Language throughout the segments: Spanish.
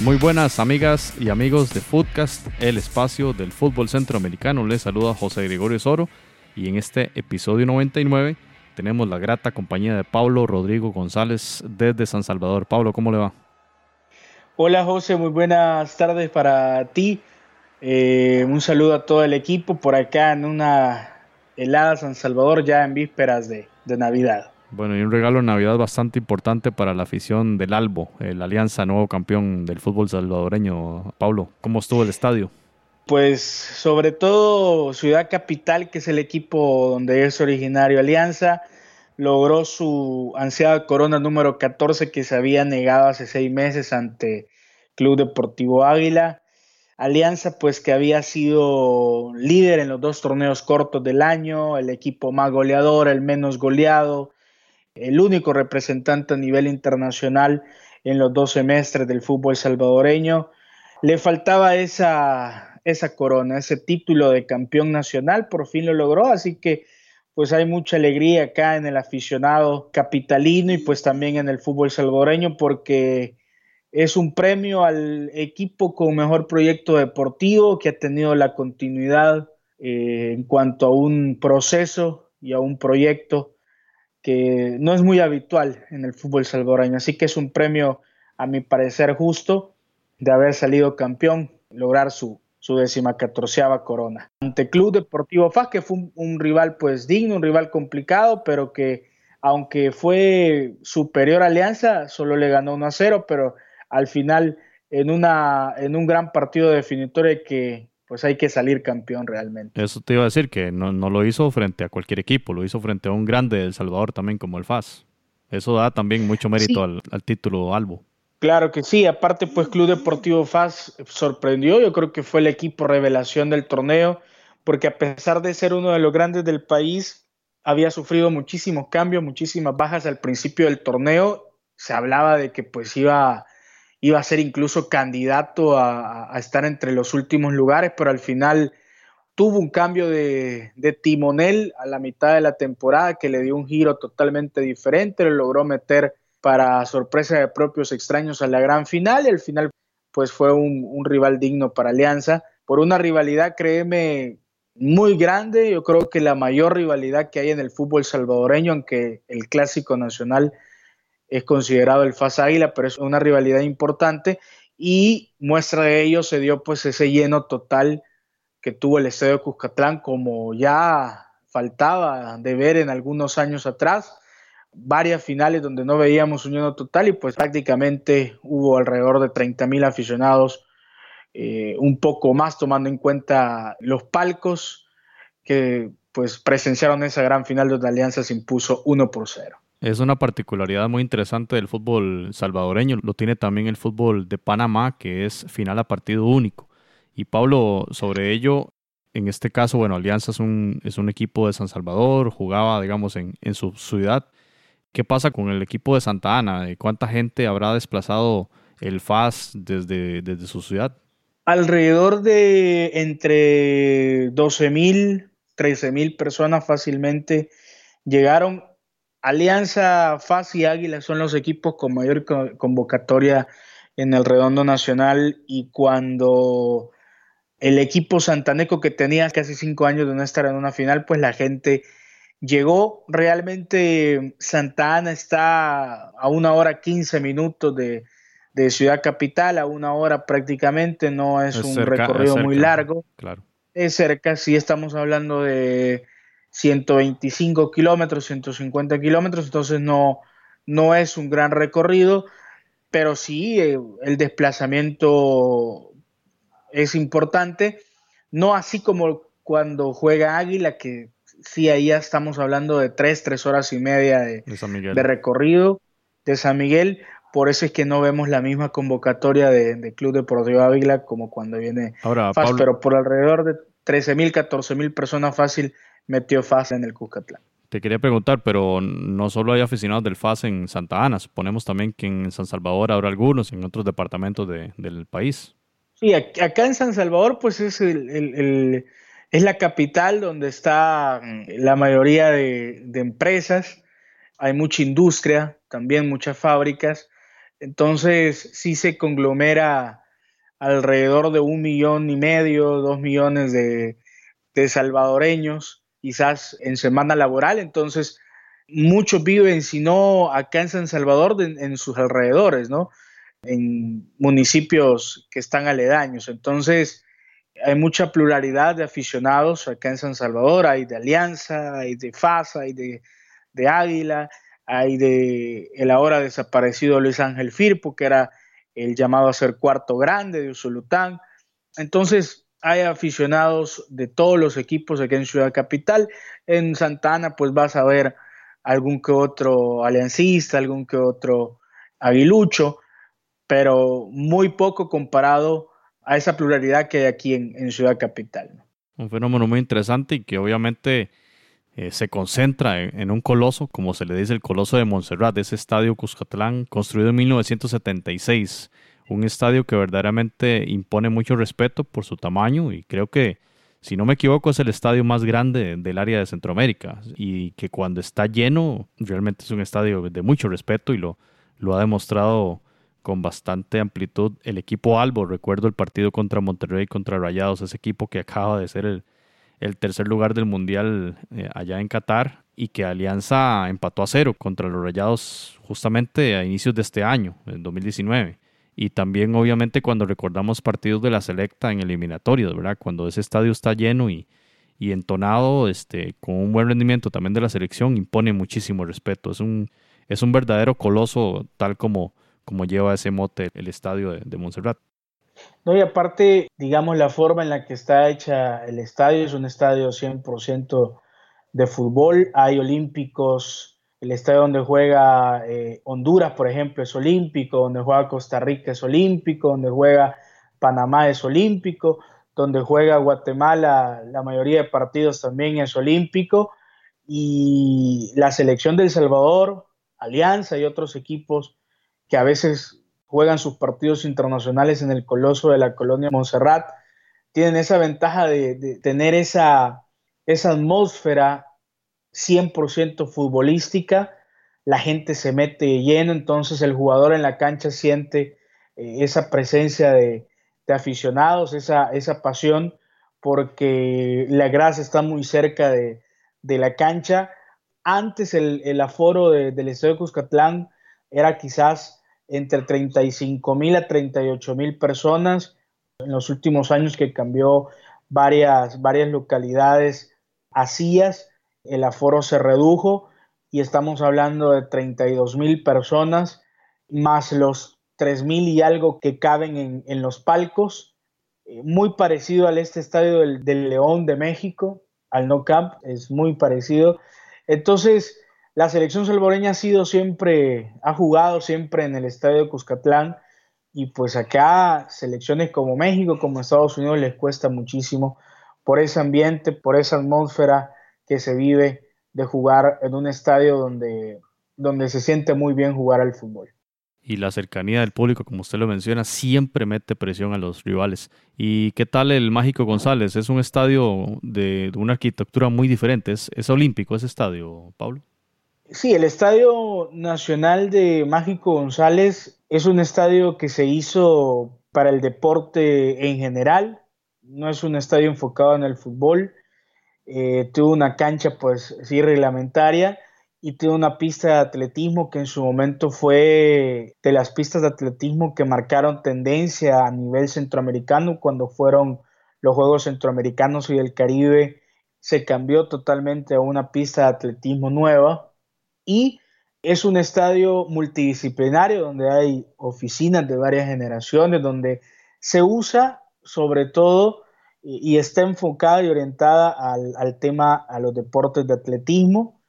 Muy buenas amigas y amigos de Footcast, el espacio del fútbol centroamericano. Les saluda José Gregorio Soro y en este episodio 99 tenemos la grata compañía de Pablo Rodrigo González desde San Salvador. Pablo, ¿cómo le va? Hola José, muy buenas tardes para ti. Eh, un saludo a todo el equipo por acá en una helada San Salvador ya en vísperas de Navidad. Bueno, y un regalo de Navidad bastante importante para la afición del Albo, la Alianza, nuevo campeón del fútbol salvadoreño. Pablo, ¿cómo estuvo el estadio? Pues sobre todo Ciudad Capital, que es el equipo donde es originario Alianza, logró su ansiada corona número 14 que se había negado hace seis meses ante Club Deportivo Águila. Alianza, pues que había sido líder en los dos torneos cortos del año, el equipo más goleador, el menos goleado, el único representante a nivel internacional en los dos semestres del fútbol salvadoreño. Le faltaba esa, esa corona, ese título de campeón nacional, por fin lo logró, así que pues hay mucha alegría acá en el aficionado capitalino y pues también en el fútbol salvadoreño porque es un premio al equipo con mejor proyecto deportivo que ha tenido la continuidad eh, en cuanto a un proceso y a un proyecto que no es muy habitual en el fútbol salvadoreño. Así que es un premio, a mi parecer, justo de haber salido campeón, lograr su, su décima catorceava corona. Ante Club Deportivo FAS, que fue un, rival pues digno, un rival complicado, pero que aunque fue superior a Alianza, solo le ganó 1 a 0, pero al final en, una, en un gran partido definitorio que pues hay que salir campeón realmente. Eso te iba a decir, que no, lo hizo frente a cualquier equipo, lo hizo frente a un grande del Salvador también como el FAS. Eso da también mucho mérito al, título Albo. Claro que sí, aparte pues Club Deportivo FAS sorprendió, yo creo que fue el equipo revelación del torneo, porque a pesar de ser uno de los grandes del país, había sufrido muchísimos cambios, muchísimas bajas al principio del torneo, se hablaba de que pues iba iba a ser incluso candidato a, estar entre los últimos lugares, pero al final tuvo un cambio de, timonel a la mitad de la temporada que le dio un giro totalmente diferente, lo logró meter para sorpresa de propios extraños a la gran final al final pues fue un, rival digno para Alianza, por una rivalidad, créeme, muy grande, yo creo que la mayor rivalidad que hay en el fútbol salvadoreño, aunque el clásico nacional es considerado el FAS Águila, pero es una rivalidad importante y muestra de ello se dio pues ese lleno total que tuvo el Estadio Cuscatlán como ya faltaba de ver en algunos años atrás, varias finales donde no veíamos un lleno total y pues prácticamente hubo alrededor de 30 mil aficionados, eh, un poco más tomando en cuenta los palcos que pues presenciaron esa gran final donde Alianza se impuso 1 por 0. Es una particularidad muy interesante del fútbol salvadoreño. Lo tiene también el fútbol de Panamá, que es final a partido único. Y Pablo, sobre ello, en este caso, bueno, Alianza es un, es un equipo de San Salvador, jugaba, digamos, en, su ciudad. ¿Qué pasa con el equipo de Santa Ana? ¿Cuánta gente habrá desplazado el FAS desde, desde su ciudad? Alrededor de entre 12 mil, 13 mil personas fácilmente llegaron Alianza, FAS y Águila son los equipos con mayor convocatoria en el redondo nacional y cuando el equipo santaneco que tenía casi cinco años de no estar en una final, pues la gente llegó. Realmente Santa Ana está a una hora quince minutos de, Ciudad Capital, a una hora prácticamente, no es, un recorrido muy largo. Claro. Es cerca, sí estamos hablando de 125 kilómetros, 150 kilómetros, entonces no, no es un gran recorrido, pero sí eh, el desplazamiento es importante, no así como cuando juega Águila, que sí, ahí ya estamos hablando de tres, tres horas y media de, recorrido de San Miguel, por eso es que no vemos la misma convocatoria de, Club Deportivo Águila como cuando viene Ahora, pero por alrededor de 13 mil, 14 mil personas fácil metió fácil en el Cuscatlán. Te quería preguntar, pero no solo hay aficionados del FAS en Santa Ana, suponemos también que en San Salvador habrá algunos, en otros departamentos del país. Sí, acá en San Salvador pues es, el, es la capital donde está mm, la mayoría de, empresas, hay mucha industria, también muchas fábricas, entonces sí se conglomera alrededor de un millón y medio, dos millones de, de salvadoreños quizás en semana laboral, entonces muchos viven, si no acá en San Salvador, en sus alrededores, ¿no? En municipios que están aledaños. Entonces, hay mucha pluralidad de aficionados acá en San Salvador, hay de Alianza, hay de FASA, hay de, Águila, hay de el ahora desaparecido Luis Ángel Firpo, que era el llamado a ser cuarto grande de Usulután. Entonces, hay aficionados de todos los equipos aquí en Ciudad Capital. En Santana, pues vas a ver algún que otro aliancista, algún que otro aguilucho, pero muy poco comparado a esa pluralidad que hay aquí en, Ciudad Capital. Un fenómeno muy interesante y que obviamente eh, se concentra en, un coloso, como se le dice el coloso de Montserrat, ese estadio Cuscatlán, construido en 1976 un estadio que verdaderamente impone mucho respeto por su tamaño y creo que, si no me equivoco, es el estadio más grande del área de Centroamérica y que cuando está lleno realmente es un estadio de mucho respeto y lo, lo ha demostrado con bastante amplitud el equipo Albo. Recuerdo el partido contra Monterrey, contra Rayados, ese equipo que acaba de ser el, tercer lugar del Mundial eh, allá en Qatar y que Alianza empató a cero contra los Rayados justamente a inicios de este año, en 2019 y también obviamente cuando recordamos partidos de la selecta en eliminatorios, ¿verdad? Cuando ese estadio está lleno y, y entonado, este, con un buen rendimiento también de la selección, impone muchísimo respeto. Es un, es un verdadero coloso tal como, como lleva ese mote el estadio de, de Montserrat. No, y aparte, digamos, la forma en la que está hecha el estadio es un estadio 100% de fútbol. Hay olímpicos el estadio donde juega eh, Honduras, por ejemplo, es olímpico, donde juega Costa Rica es olímpico, donde juega Panamá es olímpico, donde juega Guatemala, la mayoría de partidos también es olímpico, y la selección de El Salvador, Alianza y otros equipos que a veces juegan sus partidos internacionales en el coloso de la colonia Montserrat, tienen esa ventaja de, de tener esa, esa atmósfera 100% futbolística, la gente se mete lleno, entonces el jugador en la cancha siente eh, esa presencia de, aficionados, esa, esa, pasión, porque la grasa está muy cerca de, la cancha. Antes el, aforo del Estadio Cuscatlán era quizás entre 35 mil a 38 mil personas. En los últimos años que cambió varias, varias localidades hacías, el aforo se redujo y estamos hablando de 32 mil personas, más los 3 mil y algo que caben en, los palcos, eh, muy parecido al este estadio del, León de México, al No Camp, es muy parecido. Entonces, la selección salvadoreña ha sido siempre, ha jugado siempre en el estadio de Cuscatlán y pues acá selecciones como México, como Estados Unidos les cuesta muchísimo por ese ambiente, por esa atmósfera que se vive de jugar en un estadio donde, donde se siente muy bien jugar al fútbol. Y la cercanía del público, como usted lo menciona, siempre mete presión a los rivales. ¿Y qué tal el Mágico González? Es un estadio de, una arquitectura muy diferente. ¿Es, ¿Es olímpico ese estadio, Pablo? Sí, el Estadio Nacional de Mágico González es un estadio que se hizo para el deporte en general. No es un estadio enfocado en el fútbol. Eh, tuvo una cancha pues sí reglamentaria y tuvo una pista de atletismo que en su momento fue de las pistas de atletismo que marcaron tendencia a nivel centroamericano cuando fueron los Juegos Centroamericanos y del Caribe. Se cambió totalmente a una pista de atletismo nueva y es un estadio multidisciplinario donde hay oficinas de varias generaciones, donde se usa sobre todo y, está enfocada y orientada al, tema, a los deportes de atletismo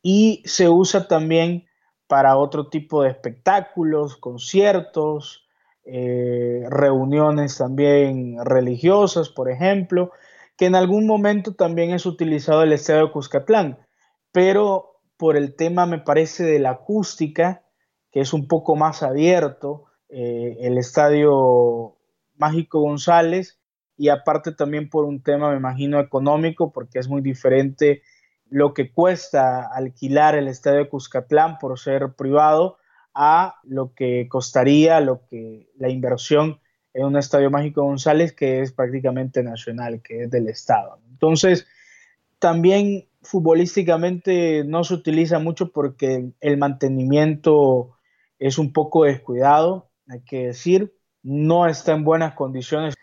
y se usa también para otro tipo de espectáculos, conciertos, eh, reuniones también religiosas, por ejemplo, que en algún momento también es utilizado el Estadio de Cuscatlán. pero por el tema, me parece, de la acústica, que es un poco más abierto, eh, el estadio Mágico González, y aparte también por un tema, me imagino, económico, porque es muy diferente lo que cuesta alquilar el estadio de Cuscatlán por ser privado a lo que costaría lo que la inversión en un estadio Mágico González que es prácticamente nacional, que es del Estado. Entonces, también futbolísticamente no se utiliza mucho porque el mantenimiento es un poco descuidado, hay que decir, no está en buenas condiciones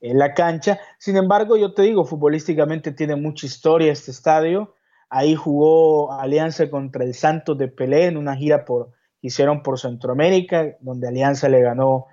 en la cancha. Sin embargo, yo te digo, futbolísticamente tiene mucha historia este estadio. Ahí jugó Alianza contra el Santos de Pelé en una gira por, que hicieron por Centroamérica, donde Alianza le ganó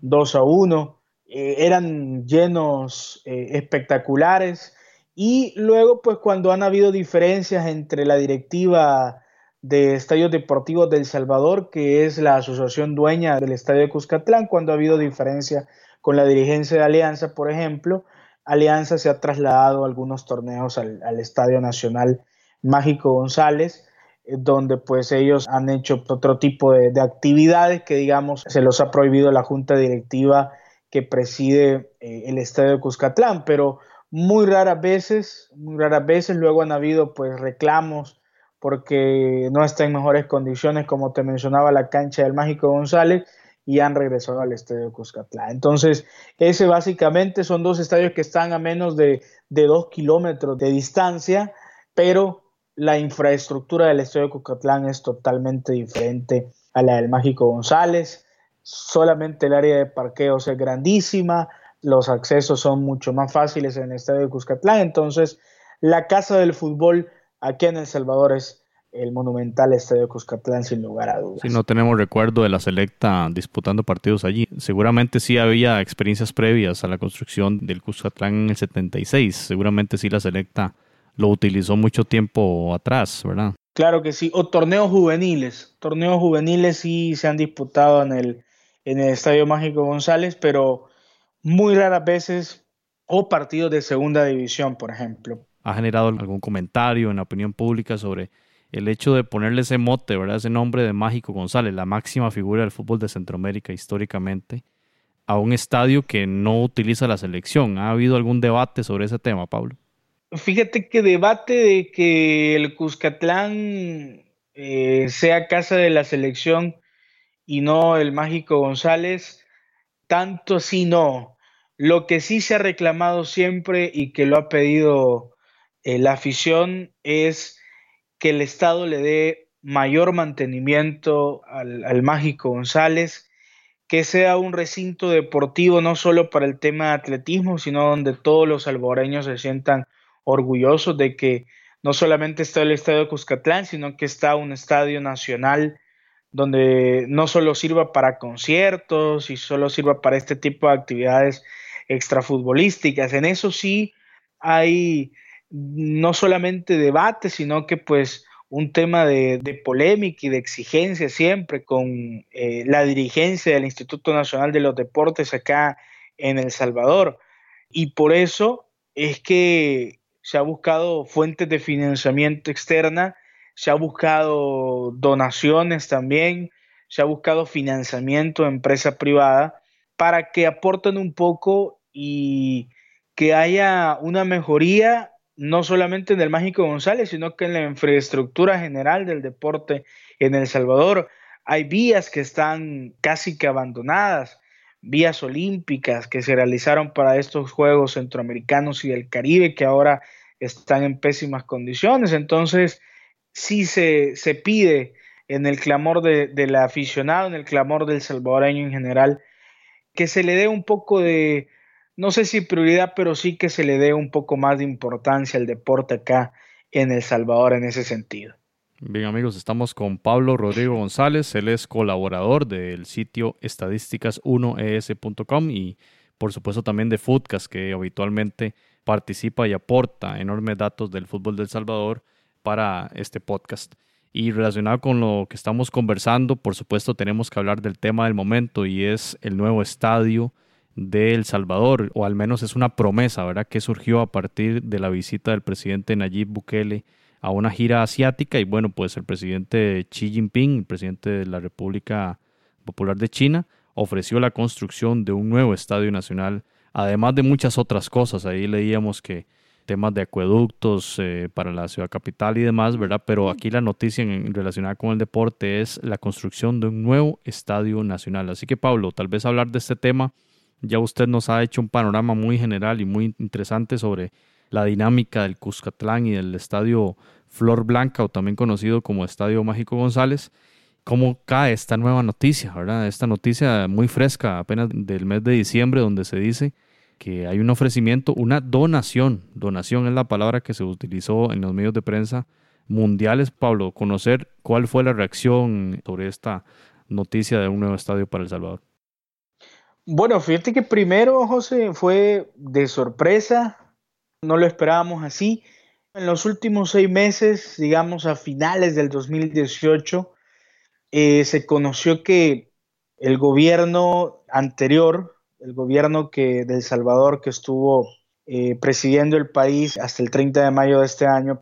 2 a 1. Eh, eran llenos eh, espectaculares. Y luego, pues cuando han habido diferencias entre la directiva de Estadios Deportivos del Salvador, que es la asociación dueña del Estadio de Cuscatlán, cuando ha habido diferencias con la dirigencia de Alianza, por ejemplo, Alianza se ha trasladado algunos torneos al, Estadio Nacional Mágico González, eh, donde pues ellos han hecho otro tipo de, de, actividades que digamos se los ha prohibido la junta directiva que preside eh, el Estadio de Cuscatlán, pero muy raras veces, muy raras veces luego han habido pues reclamos porque no está en mejores condiciones, como te mencionaba la cancha del Mágico González, y han regresado al estadio Cuscatlán. Entonces, ese básicamente son dos estadios que están a menos de, de dos kilómetros de distancia, pero la infraestructura del estadio Cuscatlán es totalmente diferente a la del Mágico González. Solamente el área de parqueos es grandísima, los accesos son mucho más fáciles en el estadio de Cuscatlán. Entonces, la casa del fútbol aquí en El Salvador es el monumental estadio de Cuscatlán, sin lugar a dudas. Si no tenemos recuerdo de la selecta disputando partidos allí. Seguramente sí había experiencias previas a la construcción del Cuscatlán en el 76. Seguramente sí la selecta lo utilizó mucho tiempo atrás, ¿verdad? Claro que sí. O torneos juveniles. Torneos juveniles sí se han disputado en el, en el Estadio Mágico González, pero muy raras veces, o partidos de segunda división, por ejemplo. ¿Ha generado algún comentario en la opinión pública sobre el hecho de ponerle ese mote, ¿verdad? ese nombre de Mágico González, la máxima figura del fútbol de Centroamérica históricamente, a un estadio que no utiliza la selección? ¿Ha habido algún debate sobre ese tema, Pablo? Fíjate que debate de que el Cuscatlán eh, sea casa de la selección y no el Mágico González, tanto así no. Lo que sí se ha reclamado siempre y que lo ha pedido eh, la afición es que el Estado le dé mayor mantenimiento al, Mágico González, que sea un recinto deportivo no solo para el tema de atletismo, sino donde todos los alboreños se sientan orgullosos de que no solamente está el Estadio de Cuscatlán, sino que está un estadio nacional donde no solo sirva para conciertos y solo sirva para este tipo de actividades extrafutbolísticas. En eso sí hay no solamente debate, sino que pues un tema de, polémica y de exigencia siempre con eh, la dirigencia del Instituto Nacional de los Deportes acá en El Salvador. Y por eso es que se ha buscado fuentes de financiamiento externa se ha buscado donaciones también, se ha buscado financiamiento de empresa privada para que aporten un poco y que haya una mejoría no solamente en el Mágico González, sino que en la infraestructura general del deporte en El Salvador. Hay vías que están casi que abandonadas, vías olímpicas que se realizaron para estos Juegos Centroamericanos y del Caribe que ahora están en pésimas condiciones. Entonces, sí se, se pide en el clamor de, del aficionado, en el clamor del salvadoreño en general, que se le dé un poco de, no sé si prioridad, pero sí que se le dé un poco más de importancia al deporte acá en El Salvador en ese sentido. Bien amigos, estamos con Pablo Rodrigo González, él es colaborador del sitio estadísticas1es.com y por supuesto también de Foodcast, que habitualmente participa y aporta enormes datos del fútbol del Salvador para este podcast. Y relacionado con lo que estamos conversando, por supuesto tenemos que hablar del tema del momento y es el nuevo estadio de El Salvador, o al menos es una promesa, ¿verdad?, que surgió a partir de la visita del presidente Nayib Bukele a una gira asiática y bueno, pues el presidente Xi Jinping, el presidente de la República Popular de China, ofreció la construcción de un nuevo estadio nacional, además de muchas otras cosas. Ahí leíamos que temas de acueductos eh, para la ciudad capital y demás, ¿verdad? Pero aquí la noticia en, relacionada con el deporte es la construcción de un nuevo estadio nacional. Así que Pablo, tal vez hablar de este tema, ya usted nos ha hecho un panorama muy general y muy interesante sobre la dinámica del Cuscatlán y del estadio Flor Blanca, o también conocido como Estadio Mágico González. ¿Cómo cae esta nueva noticia, verdad? Esta noticia muy fresca, apenas del mes de diciembre, donde se dice que hay un ofrecimiento, una donación. Donación es la palabra que se utilizó en los medios de prensa mundiales. Pablo, conocer cuál fue la reacción sobre esta noticia de un nuevo estadio para El Salvador. Bueno, fíjate que primero, José, fue de sorpresa, no lo esperábamos así. En los últimos seis meses, digamos a finales del 2018, eh, se conoció que el gobierno anterior, el gobierno que, de El Salvador que estuvo eh, presidiendo el país hasta el 30 de mayo de este año,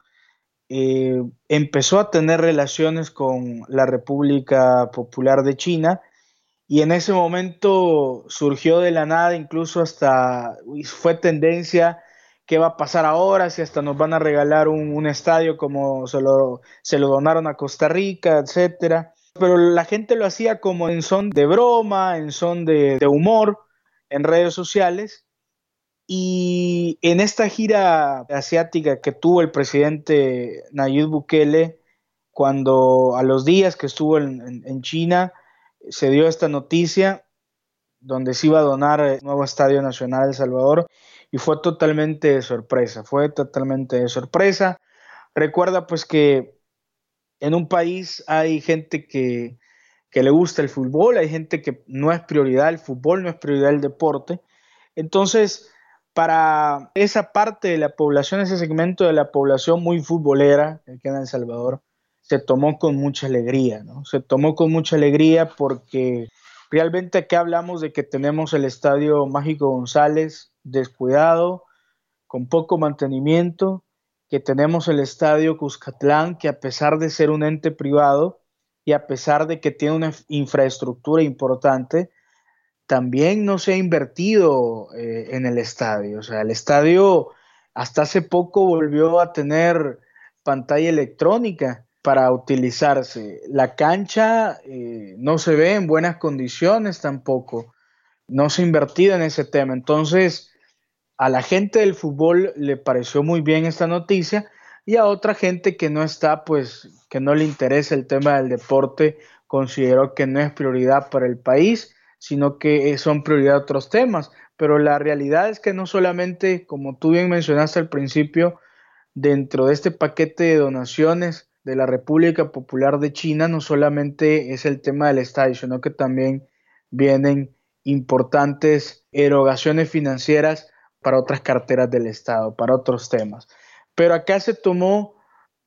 eh, empezó a tener relaciones con la República Popular de China y en ese momento surgió de la nada, incluso hasta fue tendencia qué va a pasar ahora, si hasta nos van a regalar un, estadio como se lo, se lo donaron a Costa Rica, etcétera. Pero la gente lo hacía como en son de broma, en son de, de humor, en redes sociales. Y en esta gira asiática que tuvo el presidente Nayib Bukele, cuando a los días que estuvo en, China, se dio esta noticia donde se iba a donar el nuevo Estadio Nacional de El Salvador y fue totalmente sorpresa, fue totalmente de sorpresa. Recuerda pues que en un país hay gente que que le gusta el fútbol, hay gente que no es prioridad el fútbol, no es prioridad el deporte. Entonces, para esa parte de la población, ese segmento de la población muy futbolera que queda en El Salvador, se tomó con mucha alegría, ¿no? Se tomó con mucha alegría porque realmente aquí hablamos de que tenemos el Estadio Mágico González descuidado, con poco mantenimiento, que tenemos el Estadio Cuscatlán, que a pesar de ser un ente privado, y a pesar de que tiene una infraestructura importante, también no se ha invertido eh, en el estadio. O sea, el estadio hasta hace poco volvió a tener pantalla electrónica para utilizarse. La cancha eh, no se ve en buenas condiciones tampoco. No se ha invertido en ese tema. Entonces, a la gente del fútbol le pareció muy bien esta noticia y a otra gente que no está, pues, que no le interesa el tema del deporte, consideró que no es prioridad para el país, sino que son prioridad otros temas. Pero la realidad es que no solamente, como tú bien mencionaste al principio, dentro de este paquete de donaciones de la República Popular de China, no solamente es el tema del estadio, sino que también vienen importantes erogaciones financieras para otras carteras del Estado, para otros temas. Pero acá se tomó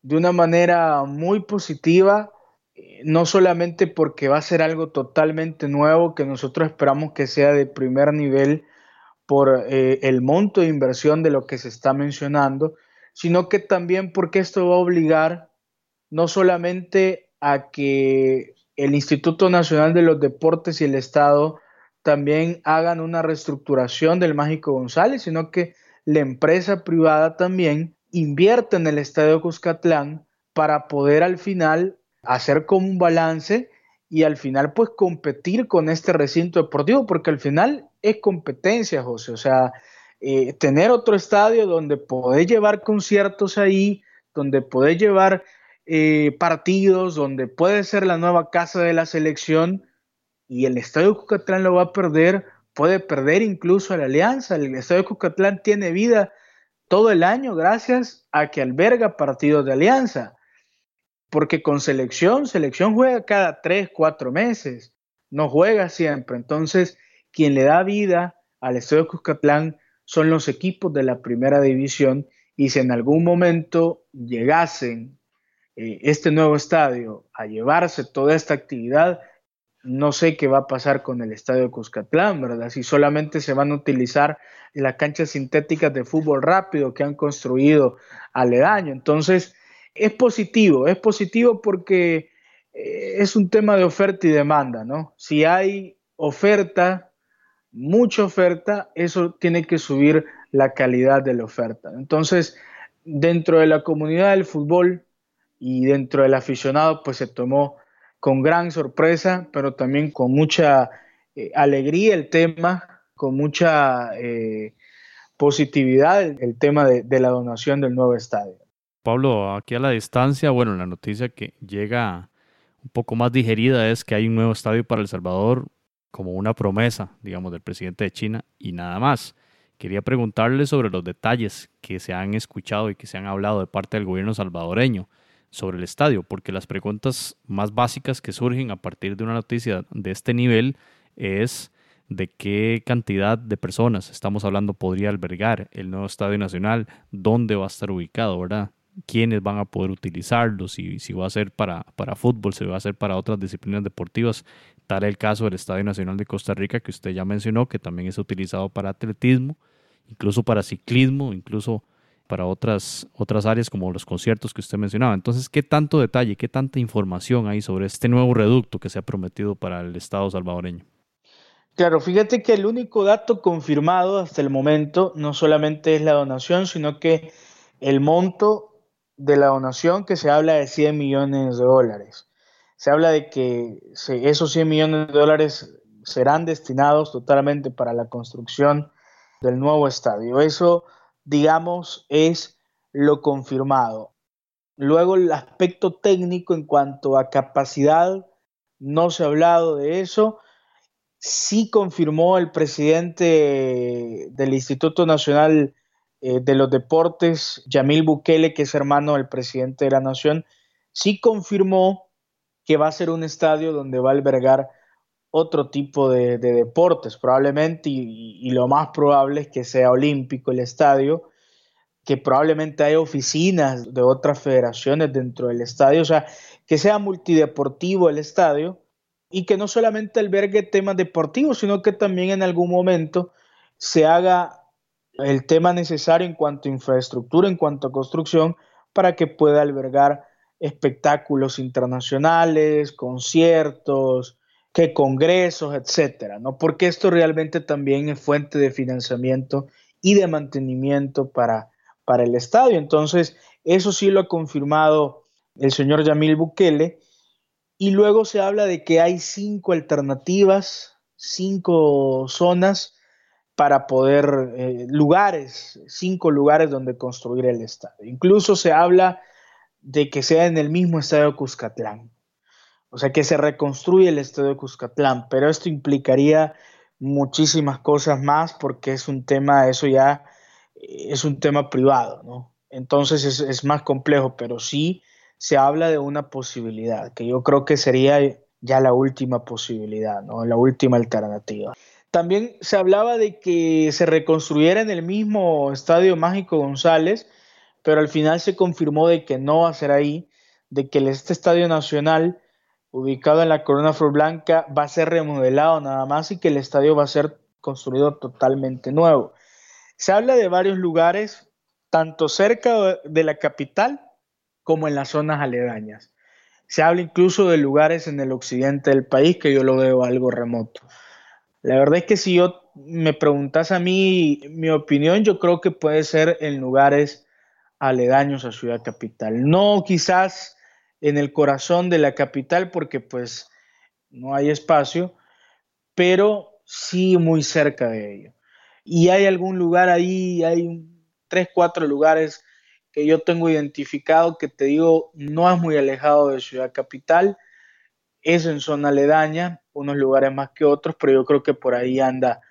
de una manera muy positiva, eh, no solamente porque va a ser algo totalmente nuevo que nosotros esperamos que sea de primer nivel por eh, el monto de inversión de lo que se está mencionando, sino que también porque esto va a obligar no solamente a que el Instituto Nacional de los Deportes y el Estado también hagan una reestructuración del Mágico González, sino que la empresa privada también invierte en el Estadio Cuscatlán para poder al final hacer como un balance y al final pues competir con este recinto deportivo, porque al final es competencia, José, o sea, eh, tener otro estadio donde podés llevar conciertos ahí, donde podés llevar eh, partidos, donde puede ser la nueva casa de la selección y el Estadio Cucatlán lo va a perder, puede perder incluso a la Alianza, el Estadio Cucatlán tiene vida todo el año gracias a que alberga partidos de alianza. Porque con selección, selección juega cada tres, cuatro meses, no juega siempre. Entonces, quien le da vida al Estadio Cuscatlán son los equipos de la primera división y si en algún momento llegasen eh, este nuevo estadio a llevarse toda esta actividad, no sé qué va a pasar con el estadio de Cuscatlán, ¿verdad? Si solamente se van a utilizar las canchas sintéticas de fútbol rápido que han construido aledaño. Entonces, es positivo, es positivo porque eh, es un tema de oferta y demanda, ¿no? Si hay oferta, mucha oferta, eso tiene que subir la calidad de la oferta. Entonces, dentro de la comunidad del fútbol y dentro del aficionado, pues se tomó con gran sorpresa, pero también con mucha eh, alegría el tema, con mucha eh, positividad el, tema de, la donación del nuevo estadio. Pablo, aquí a la distancia, bueno, la noticia que llega un poco más digerida es que hay un nuevo estadio para El Salvador como una promesa, digamos, del presidente de China y nada más. Quería preguntarle sobre los detalles que se han escuchado y que se han hablado de parte del gobierno salvadoreño sobre el estadio, porque las preguntas más básicas que surgen a partir de una noticia de este nivel es de qué cantidad de personas estamos hablando podría albergar el nuevo Estadio Nacional, dónde va a estar ubicado, ¿verdad? quiénes van a poder utilizarlo, si, si va a ser para, para fútbol, si va a ser para otras disciplinas deportivas. Tal el caso del Estadio Nacional de Costa Rica, que usted ya mencionó, que también es utilizado para atletismo, incluso para ciclismo, incluso para otras, otras áreas como los conciertos que usted mencionaba. Entonces, ¿qué tanto detalle, qué tanta información hay sobre este nuevo reducto que se ha prometido para el Estado salvadoreño? Claro, fíjate que el único dato confirmado hasta el momento no solamente es la donación, sino que el monto de la donación que se habla de 100 millones de dólares. Se habla de que esos 100 millones de dólares serán destinados totalmente para la construcción del nuevo estadio. Eso digamos, es lo confirmado. Luego el aspecto técnico en cuanto a capacidad, no se ha hablado de eso. Sí confirmó el presidente del Instituto Nacional eh, de los Deportes, Yamil Bukele, que es hermano del presidente de la Nación, sí confirmó que va a ser un estadio donde va a albergar otro tipo de, deportes, probablemente, y, lo más probable es que sea olímpico el estadio, que probablemente hay oficinas de otras federaciones dentro del estadio, o sea, que sea multideportivo el estadio y que no solamente albergue temas deportivos, sino que también en algún momento se haga el tema necesario en cuanto a infraestructura, en cuanto a construcción, para que pueda albergar espectáculos internacionales, conciertos, que congresos, etcétera, ¿no? Porque esto realmente también es fuente de financiamiento y de mantenimiento para, para el estadio. Entonces, eso sí lo ha confirmado el señor Yamil Bukele. Y luego se habla de que hay cinco alternativas, cinco zonas para poder, eh, lugares, cinco lugares donde construir el estadio. Incluso se habla de que sea en el mismo estadio Cuscatlán. O sea, que se reconstruye el estadio de Cuscatlán, pero esto implicaría muchísimas cosas más porque es un tema, eso ya eh, es un tema privado, ¿no? Entonces es, más complejo, pero sí se habla de una posibilidad, que yo creo que sería ya la última posibilidad, ¿no? La última alternativa. También se hablaba de que se reconstruyera en el mismo Estadio Mágico González, pero al final se confirmó de que no va a ser ahí, de que este Estadio Nacional ubicado en la Corona Flor Blanca, va a ser remodelado nada más y que el estadio va a ser construido totalmente nuevo. Se habla de varios lugares, tanto cerca de la capital como en las zonas aledañas. Se habla incluso de lugares en el occidente del país que yo lo veo algo remoto. La verdad es que si yo me preguntas a mí mi opinión, yo creo que puede ser en lugares aledaños a Ciudad Capital. No quizás en el corazón de la capital porque pues no hay espacio, pero sí muy cerca de ello. Y hay algún lugar ahí, hay tres, cuatro lugares que yo tengo identificado que te digo no es muy alejado de Ciudad Capital, es en zona aledaña, unos lugares más que otros, pero yo creo que por ahí anda,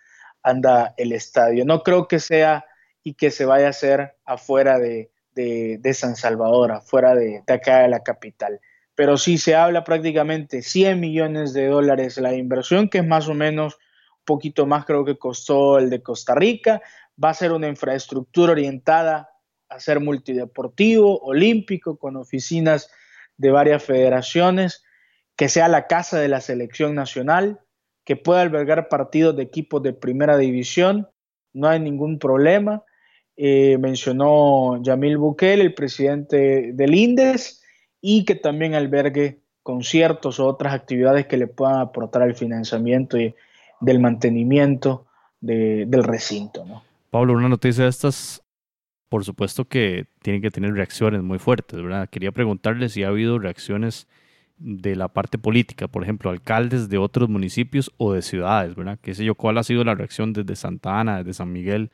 anda el estadio. No creo que sea y que se vaya a hacer afuera de, de, San Salvador, fuera de, acá de la capital. Pero sí se habla prácticamente 100 millones de dólares la inversión, que es más o menos un poquito más creo que costó el de Costa Rica. Va a ser una infraestructura orientada a ser multideportivo, olímpico, con oficinas de varias federaciones, que sea la casa de la selección nacional, que pueda albergar partidos de equipos de primera división, no hay ningún problema eh, mencionó Yamil Bukele, el presidente del INDES, y que también albergue conciertos o otras actividades que le puedan aportar al financiamiento y del mantenimiento del recinto. Pablo, una noticia de estas, por supuesto que tiene que tener reacciones muy fuertes, ¿verdad? Quería preguntarle si ha habido reacciones de la parte política, por ejemplo, alcaldes de otros municipios o de ciudades, ¿verdad? ¿Qué sé yo? ¿Cuál ha sido la reacción desde Santa Ana, desde San Miguel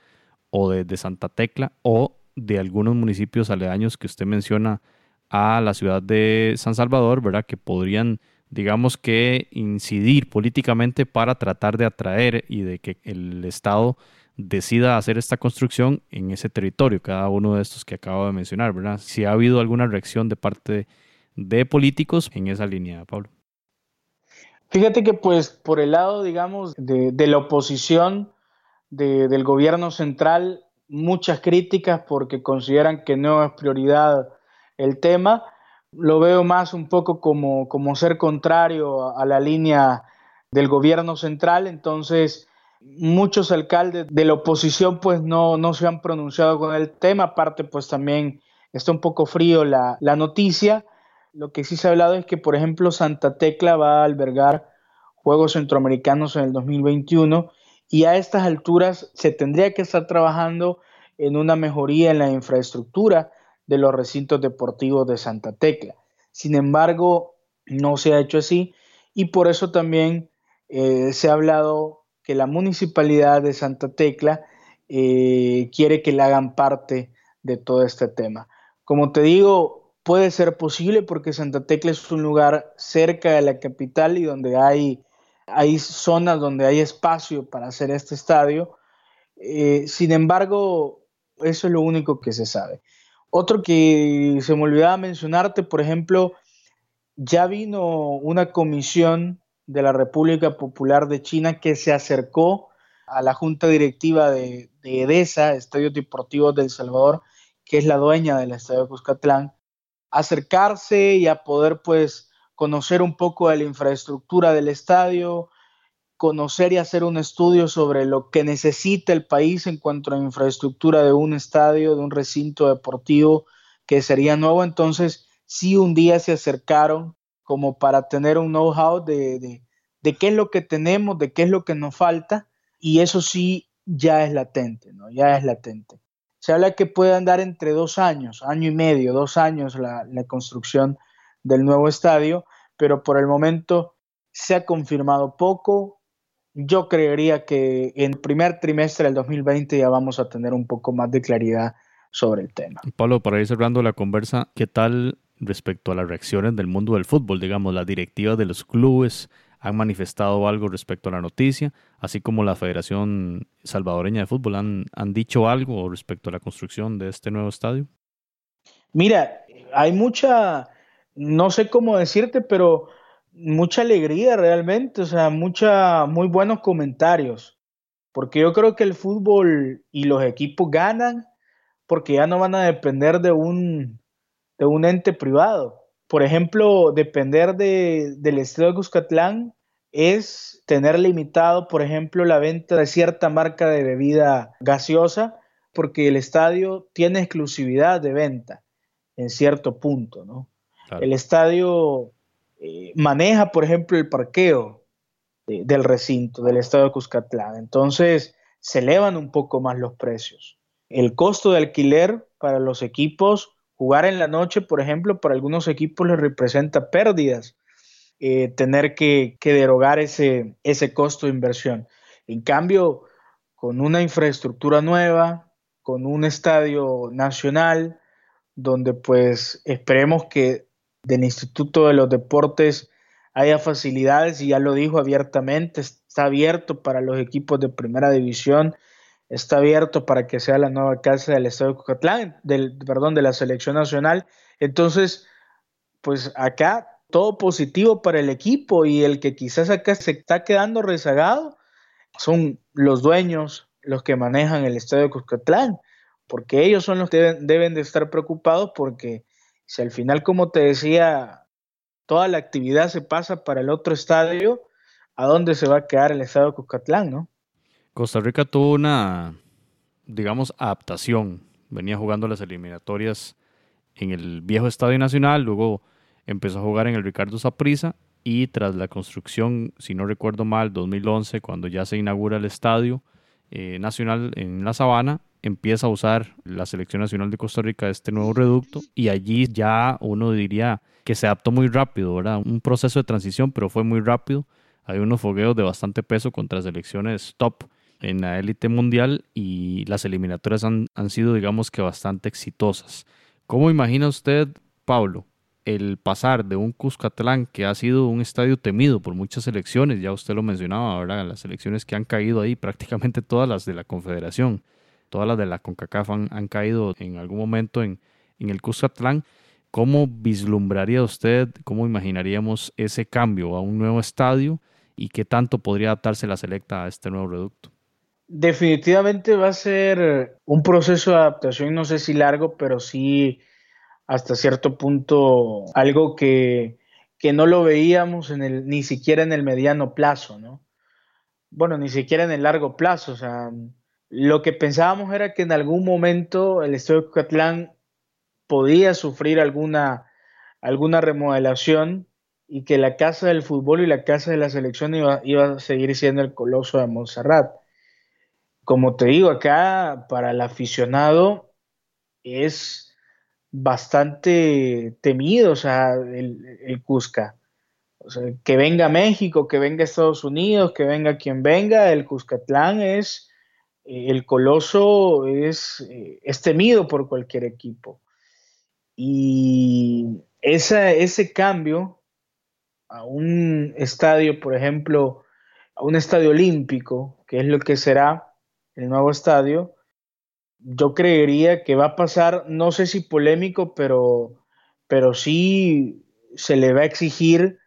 o desde Santa Tecla o de algunos municipios aledaños que usted menciona a la ciudad de San Salvador, ¿verdad? Que podrían, digamos que, incidir políticamente para tratar de atraer y de que el Estado decida hacer esta construcción en ese territorio, cada uno de estos que acabo de mencionar, ¿verdad? Si ha habido alguna reacción de parte de, políticos en esa línea, Pablo. Fíjate que pues por el lado, digamos, de, la oposición del gobierno central, muchas críticas porque consideran que no es prioridad el tema. Lo veo más un poco como, como ser contrario a, la línea del gobierno central, entonces muchos alcaldes de la oposición pues no, no se han pronunciado con el tema, aparte pues también está un poco frío la, la noticia. Lo que sí se ha hablado es que, por ejemplo, Santa Tecla va a albergar Juegos Centroamericanos en el 2021 y a estas alturas se tendría que estar trabajando en una mejoría en la infraestructura de los recintos deportivos de Santa Tecla. Sin embargo, no se ha hecho así y por eso también eh, se ha hablado que la municipalidad de Santa Tecla eh, quiere que le hagan parte de todo este tema. Como te digo, puede ser posible porque Santa Tecla es un lugar cerca de la capital y donde hay, hay zonas donde hay espacio para hacer este estadio. Eh, sin embargo, eso es lo único que se sabe. Otro que se me olvidaba mencionarte, por ejemplo, ya vino una comisión de la República Popular de China que se acercó a la junta directiva de, EDESA, Estadio Deportivo del Salvador, que es la dueña del Estadio Cuscatlán, acercarse y a poder pues conocer un poco de la infraestructura del estadio, conocer y hacer un estudio sobre lo que necesita el país en cuanto a infraestructura de un estadio, de un recinto deportivo que sería nuevo. Entonces, sí un día se acercaron como para tener un know-how de, de, qué es lo que tenemos, de qué es lo que nos falta, y eso sí ya es latente, ¿no? Ya es latente. Se habla que puede andar entre dos años, año y medio, dos años la, la construcción del nuevo estadio, pero por el momento se ha confirmado poco, yo creería que en el primer trimestre del 2020 ya vamos a tener un poco más de claridad sobre el tema. Pablo, para ir cerrando la conversa, ¿qué tal respecto a las reacciones del mundo del fútbol? Digamos, las directivas de los clubes han manifestado algo respecto a la noticia, así como la Federación Salvadoreña de Fútbol han, han dicho algo respecto a la construcción de este nuevo estadio. Mira, hay mucha, no sé cómo decirte, pero mucha alegría realmente, o sea, mucha, muy buenos comentarios, porque yo creo que el fútbol y los equipos ganan porque ya no van a depender de un, de un ente privado. Por ejemplo, depender de, del Estadio de Cuscatlán es tener limitado, por ejemplo, la venta de cierta marca de bebida gaseosa, porque el estadio tiene exclusividad de venta en cierto punto, ¿no? El estadio eh, maneja, por ejemplo, el parqueo del recinto del estado de Cuscatlán. Entonces, se elevan un poco más los precios. El costo de alquiler para los equipos, jugar en la noche, por ejemplo, para algunos equipos les representa pérdidas. Eh, tener que, derogar ese, ese costo de inversión. En cambio, con una infraestructura nueva, con un estadio nacional, donde pues esperemos que del Instituto de los Deportes haya facilidades y ya lo dijo abiertamente, está abierto para los equipos de primera división, está abierto para que sea la nueva casa del Estado de Cucatlán, del, perdón, de la selección nacional. Entonces, pues acá todo positivo para el equipo y el que quizás acá se está quedando rezagado son los dueños, los que manejan el Estadio de Cuscatlán, porque ellos son los que deben, deben de estar preocupados porque si al final, como te decía, toda la actividad se pasa para el otro estadio, ¿a dónde se va a quedar el estadio de Cuscatlán, no? Costa Rica tuvo una, digamos, adaptación. Venía jugando las eliminatorias en el viejo Estadio Nacional, luego empezó a jugar en el Ricardo Saprissa y tras la construcción, si no recuerdo mal, 2011, cuando ya se inaugura el Estadio eh, Nacional en La Sabana, empieza a usar la Selección Nacional de Costa Rica este nuevo reducto y allí ya uno diría que se adaptó muy rápido, ¿verdad? Un proceso de transición, pero fue muy rápido. Hay unos fogueos de bastante peso contra selecciones top en la élite mundial y las eliminatorias han, han sido, digamos que, bastante exitosas. ¿Cómo imagina usted, Pablo, el pasar de un Cuscatlán que ha sido un estadio temido por muchas selecciones, ya usted lo mencionaba, ¿verdad? Las selecciones que han caído ahí, prácticamente todas las de la Confederación, todas las de la CONCACAF han, caído en algún momento en, en el Cuscatlán. ¿Cómo vislumbraría usted, cómo imaginaríamos ese cambio a un nuevo estadio y qué tanto podría adaptarse la selecta a este nuevo reducto? Definitivamente va a ser un proceso de adaptación, no sé si largo, pero sí hasta cierto punto algo que, no lo veíamos en el, ni siquiera en el mediano plazo, ¿no? Bueno, ni siquiera en el largo plazo. O sea, lo que pensábamos era que en algún momento el Estadio de Cucatlán podía sufrir alguna, alguna remodelación y que la casa del fútbol y la casa de la selección iba, iba a seguir siendo el coloso de Montserrat. Como te digo, acá para el aficionado es bastante temido, o sea, el, Cusca. O sea, que venga México, que venga Estados Unidos, que venga quien venga, el Cuscatlán es, el Coloso es, eh, es temido por cualquier equipo. Y ese cambio a un estadio, por ejemplo, a un estadio olímpico, que es lo que será el nuevo estadio, yo creería que va a pasar, no sé si polémico, pero, pero sí se le va a exigir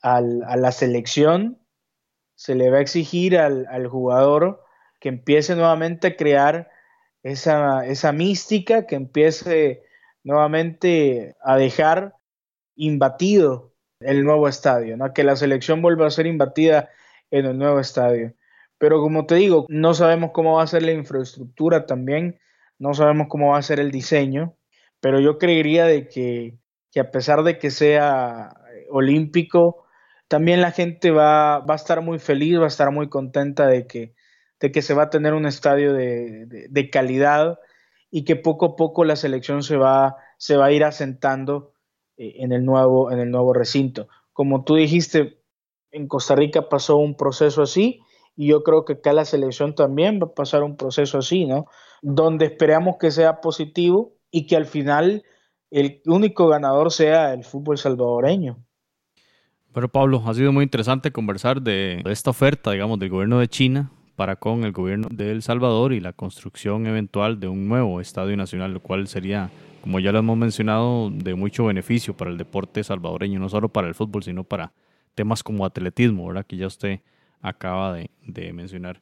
a la selección, se le va a exigir al, jugador que empiece nuevamente a crear esa, esa mística, que empiece nuevamente a dejar imbatido el nuevo estadio, ¿no? que la selección vuelva a ser imbatida en el nuevo estadio. Pero como te digo, no sabemos cómo va a ser la infraestructura también, no sabemos cómo va a ser el diseño, pero yo creería de que, a pesar de que sea eh, olímpico, también la gente va, va, a estar muy feliz, va a estar muy contenta de que, de que se va a tener un estadio de, calidad y que poco a poco la selección se va, se va a ir asentando eh, en el, nuevo, en el nuevo recinto. Como tú dijiste, en Costa Rica pasó un proceso así y yo creo que acá la selección también va a pasar un proceso así, ¿no? Donde esperamos que sea positivo y que al final el único ganador sea el fútbol salvadoreño. Pero Pablo, ha sido muy interesante conversar de, esta oferta, digamos, del gobierno de China para con el gobierno de El Salvador y la construcción eventual de un nuevo estadio nacional, lo cual sería, como ya lo hemos mencionado, de mucho beneficio para el deporte salvadoreño, no solo para el fútbol, sino para temas como atletismo, ¿verdad? Que ya usted acaba de, mencionar.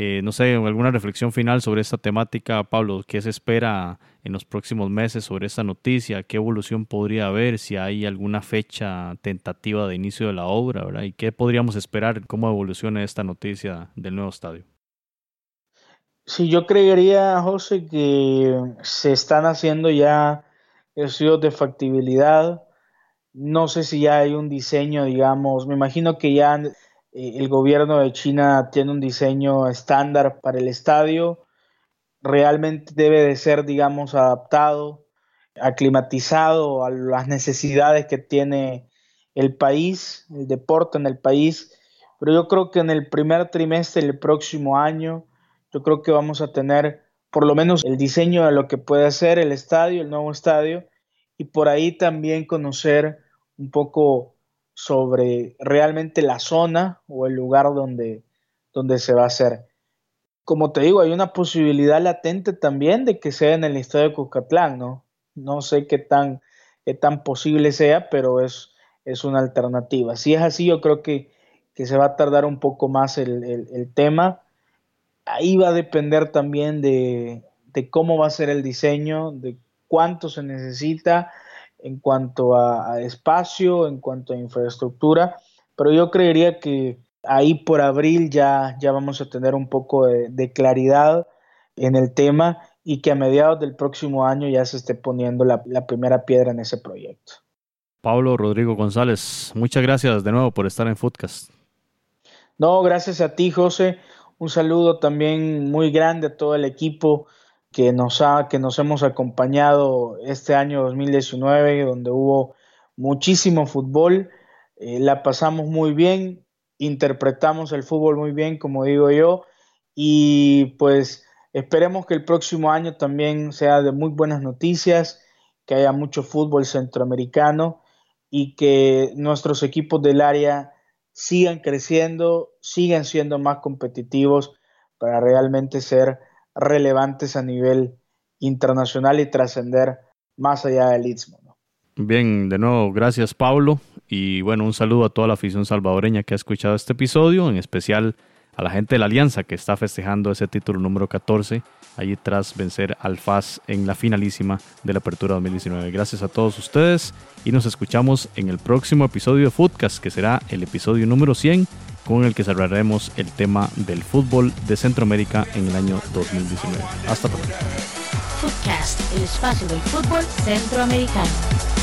Eh, no sé, alguna reflexión final sobre esta temática, Pablo, ¿qué se espera en los próximos meses sobre esta noticia? ¿Qué evolución podría haber? Si hay alguna fecha tentativa de inicio de la obra, ¿verdad? ¿Y qué podríamos esperar? ¿Cómo evoluciona esta noticia del nuevo estadio? Sí, yo creería, José, que se están haciendo ya estudios de factibilidad. No sé si ya hay un diseño, digamos, me imagino que ya el gobierno de China tiene un diseño estándar para el estadio. Realmente debe de ser, digamos, adaptado, aclimatizado a las necesidades que tiene el país, el deporte en el país. Pero yo creo que en el primer trimestre del próximo año, yo creo que vamos a tener por lo menos el diseño de lo que puede ser el estadio, el nuevo estadio, y por ahí también conocer un poco sobre realmente la zona o el lugar donde, donde se va a hacer. Como te digo, hay una posibilidad latente también de que sea en el estadio de ¿no? No sé qué tan, qué tan posible sea, pero es, es una alternativa. Si es así, yo creo que, se va a tardar un poco más el, tema. Ahí va a depender también de, de cómo va a ser el diseño, de cuánto se necesita en cuanto a, espacio, en cuanto a infraestructura, pero yo creería que ahí por abril ya, ya vamos a tener un poco de, claridad en el tema y que a mediados del próximo año ya se esté poniendo la, la primera piedra en ese proyecto. Pablo Rodrigo González, muchas gracias de nuevo por estar en Footcast. No, gracias a ti, José. Un saludo también muy grande a todo el equipo que nos, ha, que nos hemos acompañado este año 2019, donde hubo muchísimo fútbol. Eh, la pasamos muy bien, interpretamos el fútbol muy bien, como digo yo, y pues esperemos que el próximo año también sea de muy buenas noticias, que haya mucho fútbol centroamericano y que nuestros equipos del área sigan creciendo, sigan siendo más competitivos para realmente ser relevantes a nivel internacional y trascender más allá del Istmo. Bien, de nuevo, gracias Pablo y bueno, un saludo a toda la afición salvadoreña que ha escuchado este episodio, en especial a la gente de la Alianza que está festejando ese título número 14, allí tras vencer al FAS en la finalísima de la Apertura 2019. Gracias a todos ustedes y nos escuchamos en el próximo episodio de Footcast, que será el episodio número 100, con el que cerraremos el tema del fútbol de Centroamérica en el año 2019. Hasta pronto. Footcast, el espacio del fútbol centroamericano.